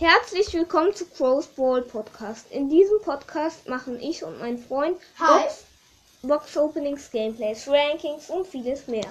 Herzlich willkommen zu Crow's Ball Podcast. In diesem Podcast machen ich und mein Freund. Box, Box Openings, Gameplays, Rankings und vieles mehr.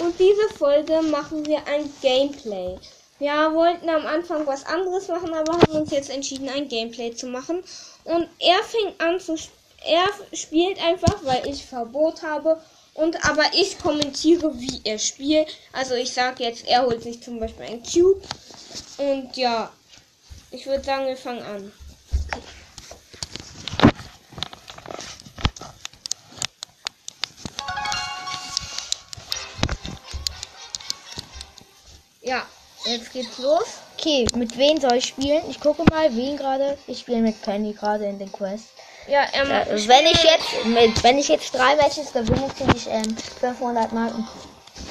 Und diese Folge machen wir ein Gameplay. Wir wollten am Anfang was anderes machen, aber haben uns jetzt entschieden, ein Gameplay zu machen. Und er fängt an zu sp- er spielt einfach, weil ich Verbot habe. Und aber ich kommentiere, wie er spielt. Also ich sage jetzt, er holt sich zum Beispiel ein Cube. Und ja, ich würde sagen, wir fangen an. Ja, jetzt geht's los. Okay, mit wem soll ich spielen? Ich gucke mal, wen gerade. Ich spiele mit Penny gerade in den Quest. Ja, ähm, Äh, ich wenn ich jetzt mit, wenn ich jetzt drei Matches gewinne, kriege ich ähm, 500 Marken.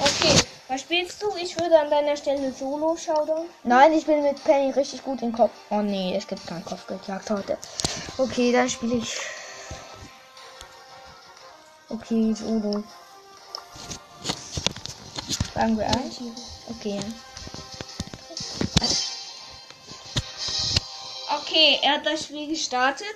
Okay, spielst du? Ich würde an deiner Stelle Solo schauen. Nein, ich bin mit Penny richtig gut im Kopf. Oh nee, es gibt keinen Kopfgeldjagd heute. Okay, dann spiele ich. Okay, Solo. Sagen wir ein? Okay. Okay, er hat das Spiel gestartet.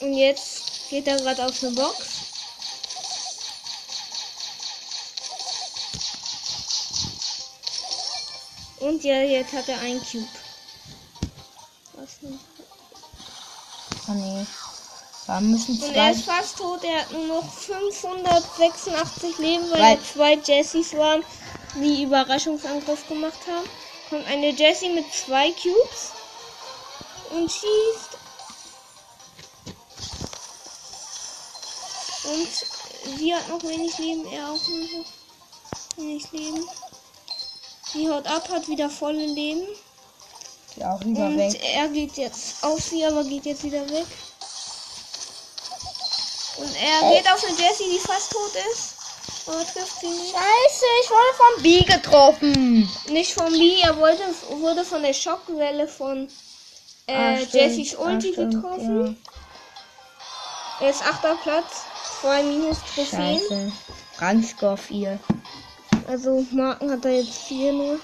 Und jetzt geht er gerade auf eine Box. Und ja, jetzt hat er einen Cube. Was denn? Oh nee. Da müssen Und er ist fast tot. Er hat nur noch 586 Leben, weil, Weil- da zwei Jessys waren, die Überraschungsangriff gemacht haben. Kommt eine Jessie mit zwei Cubes und schießt. Und sie hat noch wenig Leben, er auch noch wenig Leben. Sie haut ab, hat wieder volle Leben. Ja, auch lieber Und weg. er geht jetzt auf sie, aber geht jetzt wieder weg. Und er Ey. geht auf eine Jessie, die fast tot ist. Aber trifft sie nicht. Scheiße, ich wurde vom B getroffen. Nicht von Lee, er wollte, wurde von der Schockwelle von äh, Ah, stimmt. Jessies Ah, Ulti stimmt, getroffen. Er ist achter Platz. Zwei minus Ja. Trophäen. Scheiße. Rangscore 4. Also Marken hat er jetzt vier nur.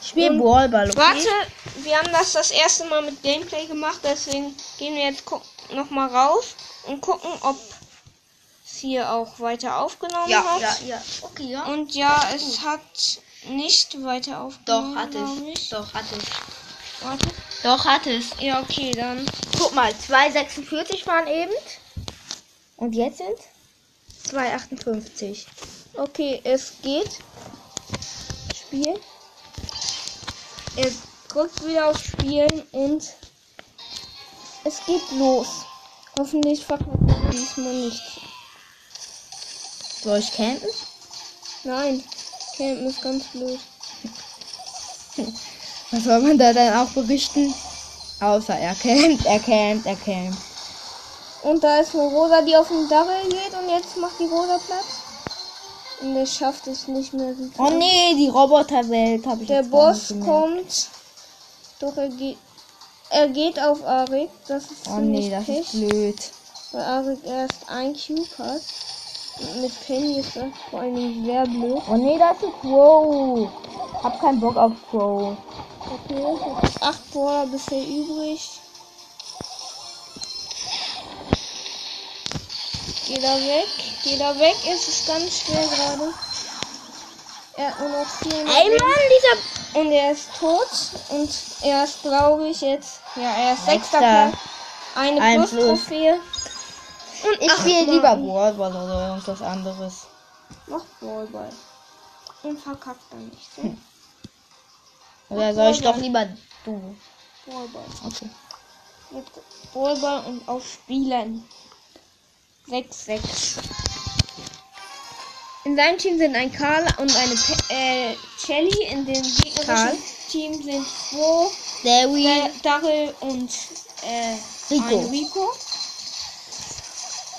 Ich spiele Und- Ballball, okay? Warte, wir haben das das erste Mal mit Gameplay gemacht, deswegen gehen wir jetzt noch mal raus und gucken, ob es hier auch weiter aufgenommen Ja, hat. ja, ja. Okay, ja. Und ja, es hat nicht weiter Doch, aufgenommen. hat glaub es. ich. Doch, hat es. Warte. Doch, hat es. Ja, okay, dann. Guck mal, 2,46 waren eben. Und jetzt sind 2,58. Okay, es geht. Spiel. Er drückt wieder auf Spielen und es geht los. Hoffentlich verkackt er diesmal nicht. Soll ich campen? Nein, Campen ist ganz blöd. Was soll man da dann auch berichten? Außer er campt, er campt, er campt. Und da ist eine Rosa, die auf den Double geht und jetzt macht die Rosa Platz. Und er schafft es nicht mehr. Oh nee, die Roboterwelt habe ich Der Boss kommt. Doch er geht. Er geht auf Arik. Das ist Oh nee, das Pech, ist blöd. weil Arik erst ein Cube hat. Und mit Penny ist das vor allen Dingen sehr blöd. Oh nee, das ist Crow. Hab keinen Bock auf Crow. Okay, ich habe acht Brawler bisher übrig. Geh da weg, geh da weg, es ist ganz schwer gerade. Er hat nur noch 400 Ey. Mann, dieser... Und er ist tot. Und er ist, glaube ich, jetzt. Ja, er ist sechster. Platz. Eine Ein Plus-Trophäe. Und Ich spiele lieber Marken. Ballball oder irgendwas anderes. Noch Ballball. Und verkackt er nicht. So. Hm. Oder soll ich doch lieber du? Ballball. Okay. Mit Ballball und auf Spielen. 6-6. In seinem Team sind ein Karl und eine Pe äh, Shelly. In dem gegnerischen Karl. Team sind Bo, Dar- Daryl und äh, Rico. Rico.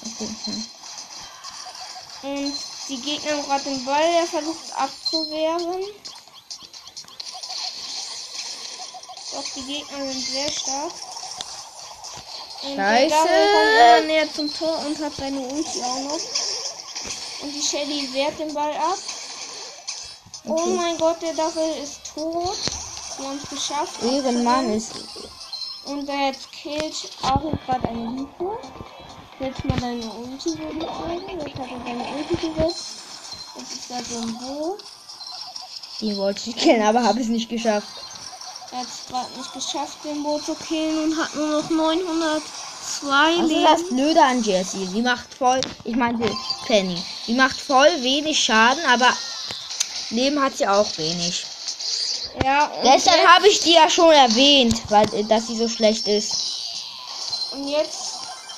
Okay, hm. Und die Gegner haben gerade den Ball, der versucht abzuwehren. Doch die Gegner sind sehr stark. Der Scheiße. Daryl kommt näher zum Tor und hat seine Ulti auch noch. Und die Shelly wehrt den Ball ab. Oh Okay. mein Gott, der Dachel ist tot. Wir haben es geschafft. Ehrenmann ist. Und da jetzt killt Aaron gerade eine Lupe. Setz mal deine Ulti, würde ich sagen. Jetzt hat er deine Ulti gesetzt. Jetzt ist da so ein Bo. Die wollte ich killen, aber habe es nicht geschafft. Er hat es gerade nicht geschafft, den Bo zu killen und hat nur noch 902 Das ist Leben. das Blöde an Jessie. Die macht voll. Ich meinte Penny. Die macht voll wenig Schaden, aber Leben hat sie auch wenig. Ja, und Gestern jetzt, habe ich die ja schon erwähnt, weil äh, dass sie so schlecht ist. und jetzt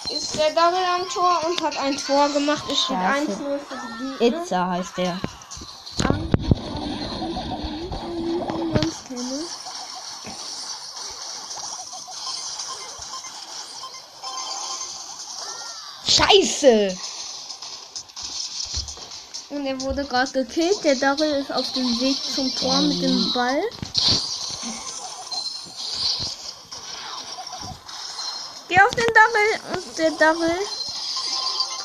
ist der Double am Tor und hat ein Tor gemacht. Es steht Scheiße. 1-0 für die. Itza heißt der. Scheiße! Und er wurde gerade gekillt. Der Double ist auf dem Weg zum Tor mit dem Ball. Geh auf den Double und der Double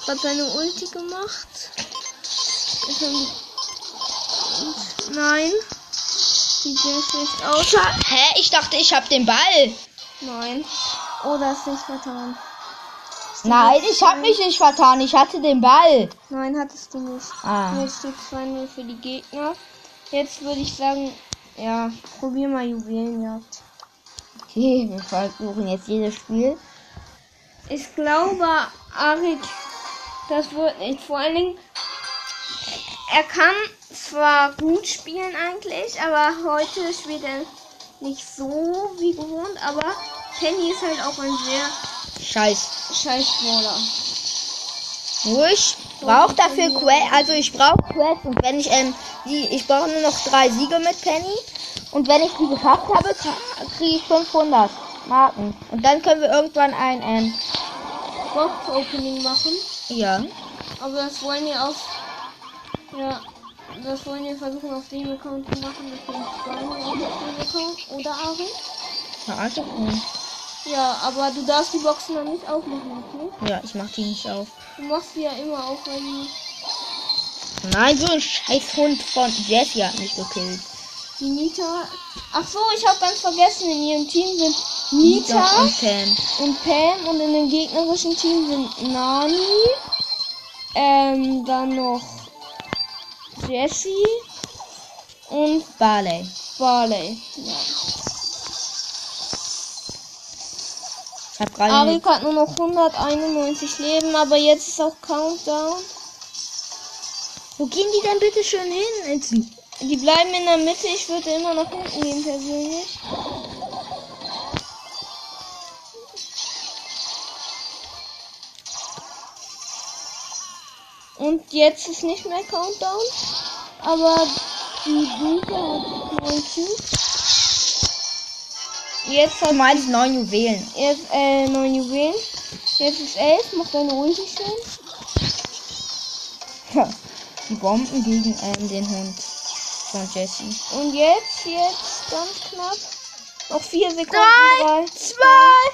hat seine Ulti gemacht. Nein. Sieht sehr schlecht aus. Hä? Ich dachte, ich habe den Ball. Nein. Oh, das ist nicht vertan. Nein, ich habe mich nicht vertan. Ich hatte den Ball. Nein, hattest du nicht. Ah. Jetzt steht 2-0 für die Gegner. Jetzt würde ich sagen, ja, probier mal Juwelenjagd. Okay, wir versuchen jetzt jedes Spiel. Ich glaube, Arik, das wird nicht. Vor allen Dingen, er kann zwar gut spielen eigentlich, aber heute spielt er nicht so wie gewohnt, aber Penny ist halt auch ein sehr Scheiß. scheiß Brawler. Nur ich brauche dafür Quest. Also ich brauche Quest und wenn ich ähm die ich brauche nur noch drei Siege mit Penny und wenn ich die geschafft habe, kriege ich 500 Marken und dann können wir irgendwann ein ähm Box-Opening machen, ja aber das wollen wir auf, ja, das wollen wir versuchen auf dem Account zu machen, auf dem Account, oder Arik? ja, also, hm. Ja, aber du darfst die Boxen noch nicht aufmachen, okay? ja ich mach die nicht auf. Du machst die ja immer auf, weil die Nein, so ein Scheißhund von Jessie hat mich gekillt. Die Nita. Ach so, ich habe ganz vergessen, in ihrem Team sind Nita und Pam. und Pam und in dem gegnerischen Team sind Nani, ähm, dann noch Jessie und Barley. Barley. Ja. Ich hab gerade Arik hat nur noch 191 Leben, aber jetzt ist auch Countdown. Wo gehen die denn bitte schön hin? Ins Die bleiben in der Mitte, ich würde immer nach hinten gehen persönlich. Und jetzt ist nicht mehr Countdown. Aber die Lupe hat neun Cubes. Jetzt Du meinst neun Juwelen. jetzt äh, neun Juwelen. Jetzt ist elf, macht deine Ulti schön. Die Bomben gegen ähm, den Hund von Jessie. Und jetzt, jetzt ganz knapp. Noch vier Sekunden. Drei, Drei, Zwei,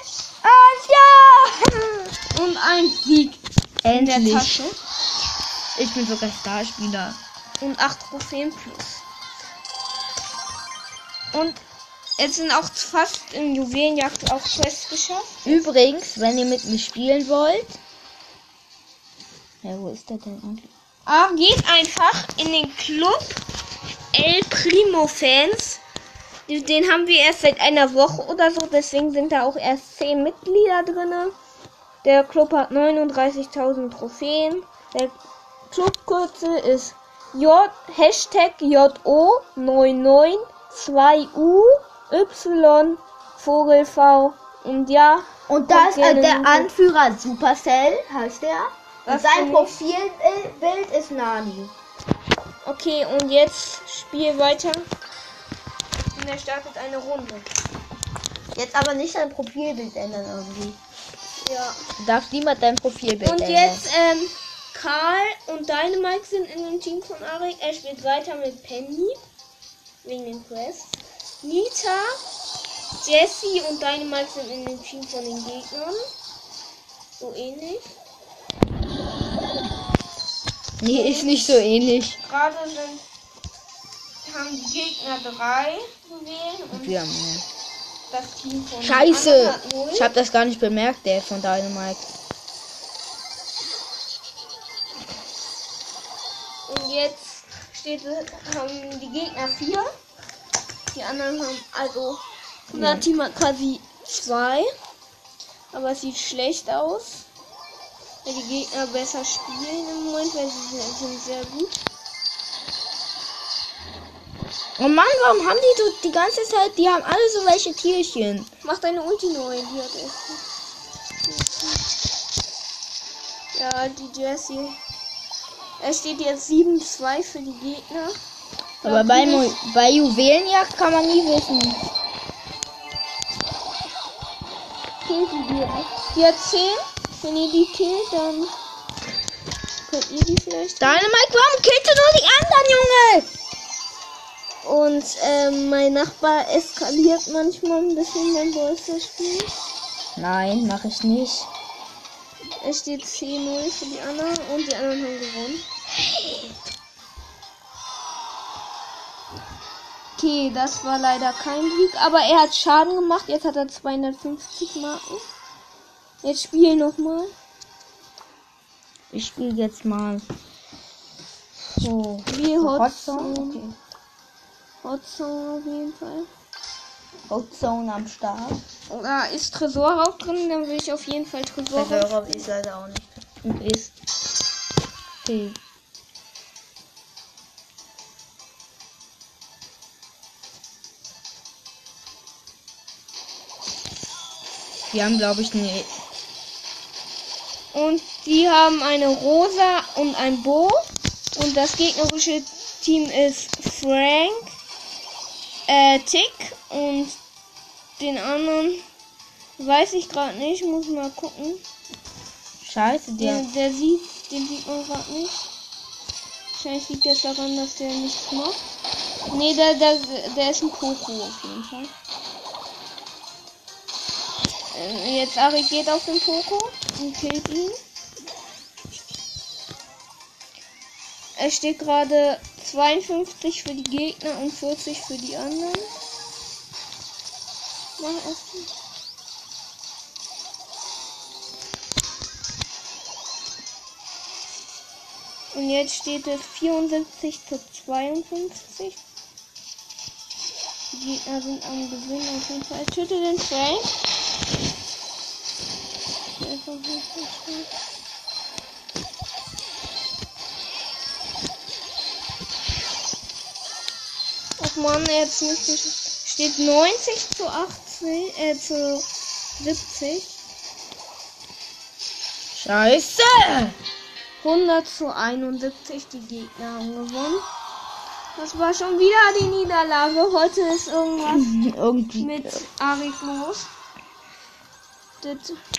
eins, ja! Und ein Sieg in der Endlich. Tasche. Ich bin sogar Starspieler. Und 8 Trophäen plus. Und jetzt sind auch fast im Juwelenjagd auch Quests geschafft. Übrigens, wenn ihr mit mir spielen wollt. Ja, wo ist der denn eigentlich? Ah, geht einfach in den Club El Primo Fans. Den haben wir erst seit einer Woche oder so, deswegen sind da auch erst 10 Mitglieder drinne. Der Club hat 39.000 Trophäen. Der Clubkürzel ist J Hashtag JO 992U Y Vogel V und ja. Und da ist äh, der. Anführer Supercell, heißt der. Und sein? Profilbild ist Nani. Okay, und jetzt Spiel weiter. Und er startet eine Runde. Jetzt aber nicht sein Profilbild ändern irgendwie. Ja. Du darfst niemand dein Profilbild Und ändern. jetzt, ähm, Karl und Dynamite sind in dem Team von Arik. Er spielt weiter mit Penny. Wegen den Quests. Nita, Jessie und Dynamite sind in dem Team von den Gegnern. So ähnlich. Nee, ist nicht so ähnlich. Gerade sind haben die Gegner drei gewählt und Wir haben mehr. das Team von Scheiße! Ich habe das gar nicht bemerkt, der von Dynamite. Und jetzt steht, haben die Gegner vier. Die anderen haben, also, unser Team hat quasi zwei. Aber es sieht schlecht aus. Weil die Gegner besser spielen im Moment, weil sie sind, sind sehr gut. Oh Mann, warum haben die so die ganze Zeit, die haben alle so welche Tierchen. Mach deine Ulti neu, die hat echt. Ja, die Jessie. Es steht jetzt 7-2 für die Gegner. Aber bei, bei Juwelenjagd kann man nie wissen. killt die. Die hat 10. Wenn ihr die killt, dann könnt ihr die vielleicht. Warum killst du nur die anderen, Junge? Und ähm, mein Nachbar eskaliert manchmal ein bisschen beim Bolster spielen. Nein, mache ich nicht. Es steht 10-0 für die anderen und die anderen haben gewonnen. Okay, das war leider kein Sieg, aber er hat Schaden gemacht. Jetzt hat er 250 Marken. Jetzt spiel nochmal. Ich spiele jetzt mal. So. Wie Hot Hot Zone. Okay. Hot Zone auf jeden Fall. Hot Zone am Start. Oder ist Tresor auch drin? Dann will ich auf jeden Fall Tresor. Verhörer ist leider auch nicht. Und ist. Okay. Wir haben, glaube ich, ne. Und die haben eine Rosa und ein Bo. Und das gegnerische Team ist Frank, äh, Tick und den anderen weiß ich gerade nicht. Muss mal gucken. Scheiße, Der, der. der sieht, den sieht man gerade nicht. Wahrscheinlich liegt das daran, dass der nichts macht. Nee, der, der, der ist ein Koko auf jeden Fall. Jetzt Ari geht auf den Koko und killt ihn. Es steht gerade 52 für die Gegner und 40 für die anderen. Mach erst mal. Und jetzt steht es 74 zu 52. Die Gegner sind am Gewinn auf jeden Fall. Töte den Frank. Ach man, jetzt müsste ich. Steht 90 zu 80, äh, zu 70. Scheiße! 100 zu 71, die Gegner haben gewonnen. Das war schon wieder die Niederlage. Heute ist irgendwas Irgendwie. mit Arik los.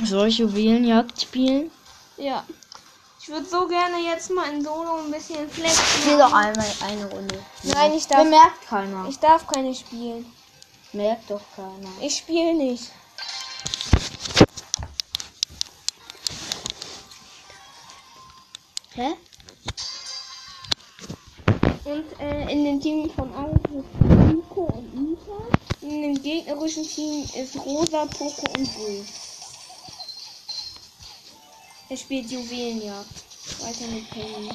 Soll ich Juwelenjagd spielen? ja. Ich würde so gerne jetzt mal in Solo ein bisschen flexen. Spiel doch einmal eine Runde. Nein, ich darf, Bemerkt keiner. ich darf keine spielen. Merkt doch keiner. Ich spiele nicht. Hä? Und äh, in dem Team von ist Nico und Nita. In dem gegnerischen Team ist Rosa, Poco und Bull. Er spielt Juwelenjagd. Weiter mit Penny.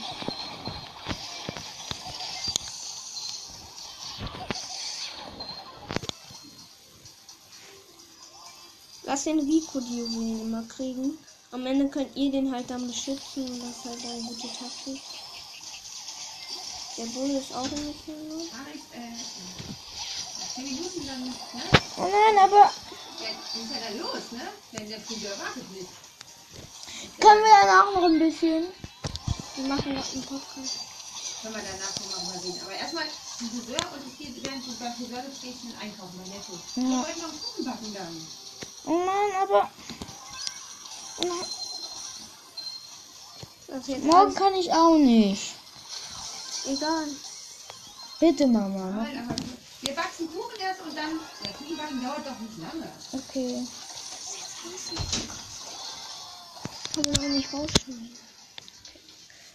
Lass den Rico die Juwelen immer kriegen. Am Ende könnt ihr den halt dann beschützen und das ist halt eine gute Taktik. Der Bull ist auch ein bisschen los. Arik, äh, 10 Minuten dann, ne? Oh nein, aber Ja, ist ja dann los, ne? Wenn der Friseur wartet nicht. Können wir danach noch ein bisschen? Wir machen noch einen Podcast. Können wir danach nochmal mal sehen. Aber erstmal zum Friseur und ich gehe während du bist, gehe ich schnell einkaufen bei Netto. Ich Ja. wollte noch einen Kuchen backen dann. Oh nein, aber jetzt morgen alles kann ich auch nicht. egal. Bitte, Mama. Aber, aber wir wachsen Kuchen erst und dann. Der Kuchenbacken dauert doch nicht lange. Okay. Auch nicht rausschneiden.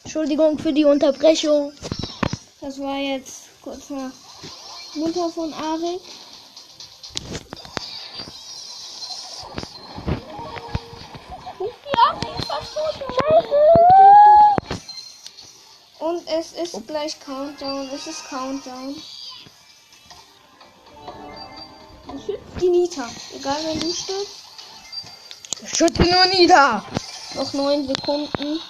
Entschuldigung für die Unterbrechung. Das war jetzt kurz nach Mutter von Arik. Und es ist gleich Countdown. Es ist Countdown. Ich schütze die Nita. Egal wenn du stirbst. Schütte nur nieder. Noch neun Sekunden.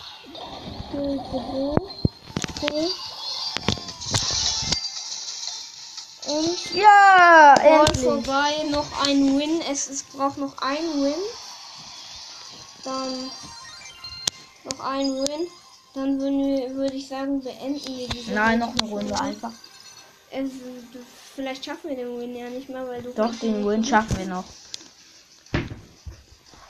Und Ja, endlich. vorbei. Noch ein Win. Es ist, braucht noch ein Win. Dann noch ein Win. Dann würde ich sagen, beenden wir diese Nein, noch eine. Runde einfach. Es, vielleicht schaffen wir den Win ja nicht mehr, weil du. Doch, den Win schaffen wir noch.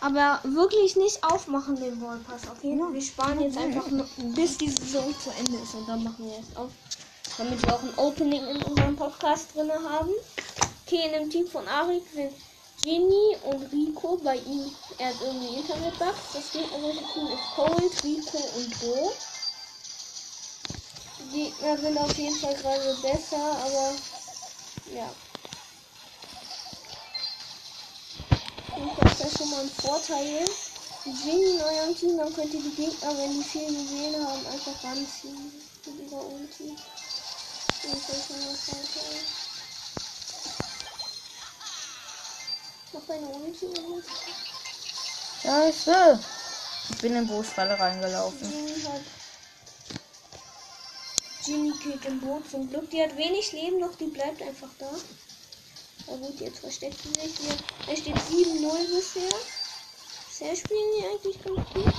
Aber wirklich nicht aufmachen den Ballpass, okay? Wir sparen jetzt einfach nur, bis die Saison zu Ende ist und dann machen wir es auf. Damit wir auch ein Opening in unserem Podcast drin haben. Okay, in dem Team von Arik sind Ginny und Rico. Bei ihm, er hat irgendwie Internetbugs. Das gegnerische Team ist Cold, Rico und Bo. Die Gegner sind auf jeden Fall gerade besser, aber ja. Und das ist ja schon mal ein Vorteil. Ginny in eurem Team, dann könnt ihr die Gegner, wenn die viel gesehen haben, einfach ranziehen. Mit ihrer Ulti. Das ist schon mal ein Vorteil. Mach deine Ulti und Scheiße. Ich bin in Boosfalle reingelaufen. Ginny hat. Ginny killt im Boot zum Glück. Die hat wenig Leben, doch die bleibt einfach da. Na gut, jetzt versteckt sie sich hier. Da steht 7-0 bisher. Bisher spielen die eigentlich ganz gut.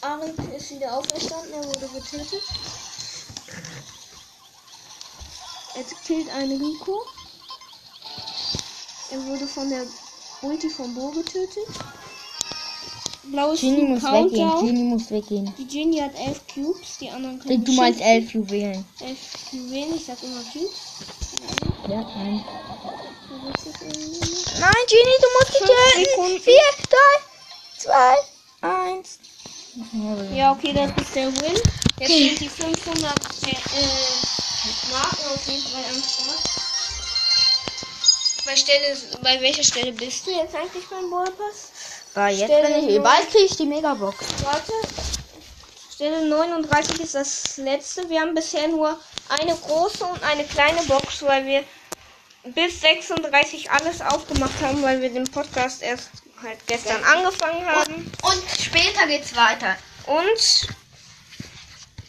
Arik ist wieder auferstanden, er wurde getötet. Jetzt killt ein Rico. Er wurde von der Ulti von Bo getötet. Blaues Genie muss weggehen. Genie muss weggehen. Die Genie hat 11 Cubes, die anderen können Du meinst elf Juwelen. 11 Juwelen, ich sag immer Cubes. Ja, nein. Irgendwie nicht. Nein, Genie, du musst Fünf töten. Sekunden. Vier, drei, zwei, eins. Ja, okay, das ist der Win. Jetzt sind die 500 äh, Marken auf jeden Fall am Start. Bei, Stelle, bei welcher Stelle bist du jetzt eigentlich beim Ballpass? War jetzt, Stelle wenn ich bald kriege ich die Megabox. Warte. Stelle 39 ist das letzte. Wir haben bisher nur eine große und eine kleine Box, weil wir bis 36 alles aufgemacht haben, weil wir den Podcast erst halt gestern angefangen haben. Und später geht's weiter. Und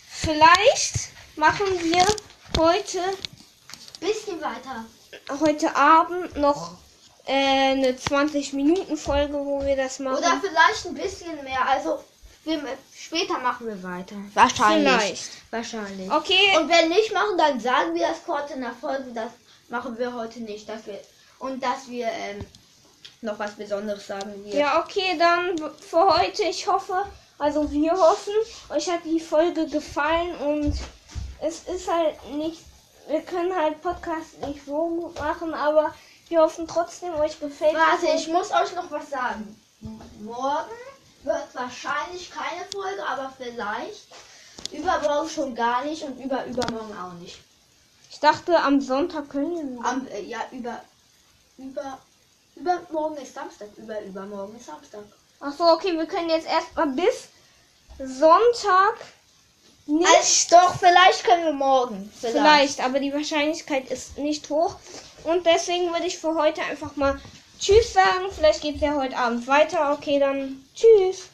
vielleicht machen wir heute, Bisschen weiter. heute Abend noch äh, eine 20-Minuten-Folge, wo wir das machen. Oder vielleicht ein bisschen mehr. Also wir, später machen wir weiter. Wahrscheinlich. Vielleicht. Wahrscheinlich. Okay. Und wenn nicht machen, dann sagen wir das kurz in der Folge. Das machen wir heute nicht. Dass wir, und dass wir ähm, noch was Besonderes sagen. Wir. Ja, okay, dann für heute. Ich hoffe, also wir hoffen, euch hat die Folge gefallen und es ist halt nicht, wir können halt Podcast nicht so machen, aber wir hoffen trotzdem, euch gefällt Warte, ich muss euch noch was sagen. Morgen wird wahrscheinlich keine Folge, aber vielleicht übermorgen schon gar nicht und über übermorgen auch nicht. Ich dachte, am Sonntag können wir. Am, äh, ja, über über übermorgen ist Samstag, über übermorgen ist Samstag. Ach so, okay, wir können jetzt erstmal bis Sonntag nicht. Also, doch, vielleicht können wir morgen. Vielleicht. Vielleicht, aber die Wahrscheinlichkeit ist nicht hoch. Und deswegen würde ich für heute einfach mal Tschüss sagen. Vielleicht geht es ja heute Abend weiter. Okay, dann Tschüss.